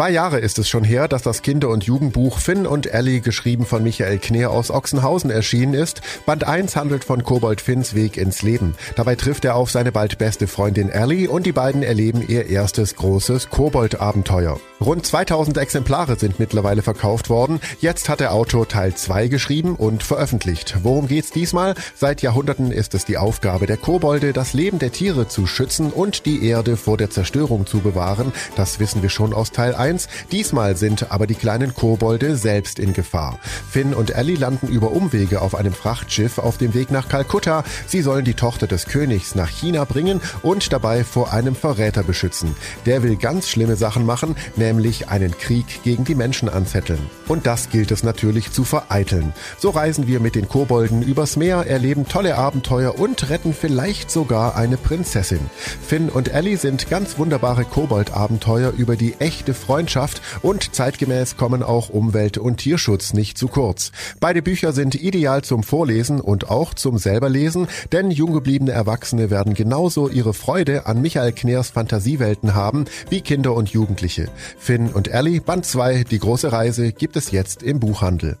Zwei Jahre ist es schon her, dass das Kinder- und Jugendbuch Finn und Ellie, geschrieben von Michael Kneer aus Ochsenhausen, erschienen ist. Band 1 handelt von Kobold Finns Weg ins Leben. Dabei trifft er auf seine bald beste Freundin Ellie und die beiden erleben ihr erstes großes Kobold-Abenteuer. Rund 2000 Exemplare sind mittlerweile verkauft worden. Jetzt hat der Autor Teil 2 geschrieben und veröffentlicht. Worum geht's diesmal? Seit Jahrhunderten ist es die Aufgabe der Kobolde, das Leben der Tiere zu schützen und die Erde vor der Zerstörung zu bewahren. Das wissen wir schon aus Teil 1. Diesmal sind aber die kleinen Kobolde selbst in Gefahr. Finn und Ellie landen über Umwege auf einem Frachtschiff auf dem Weg nach Kalkutta. Sie sollen die Tochter des Königs nach China bringen und dabei vor einem Verräter beschützen. Der will ganz schlimme Sachen machen, nämlich einen Krieg gegen die Menschen anzetteln. Und das gilt es natürlich zu vereiteln. So reisen wir mit den Kobolden übers Meer, erleben tolle Abenteuer und retten vielleicht sogar eine Prinzessin. Finn und Ellie sind ganz wunderbare Kobold-Abenteuer über die echte Freundschaft und zeitgemäß kommen auch Umwelt- und Tierschutz nicht zu kurz. Beide Bücher sind ideal zum Vorlesen und auch zum selberlesen, denn jung gebliebene Erwachsene werden genauso ihre Freude an Michael Kners Fantasiewelten haben wie Kinder und Jugendliche. Finn und Ellie, Band 2, die große Reise, gibt es jetzt im Buchhandel.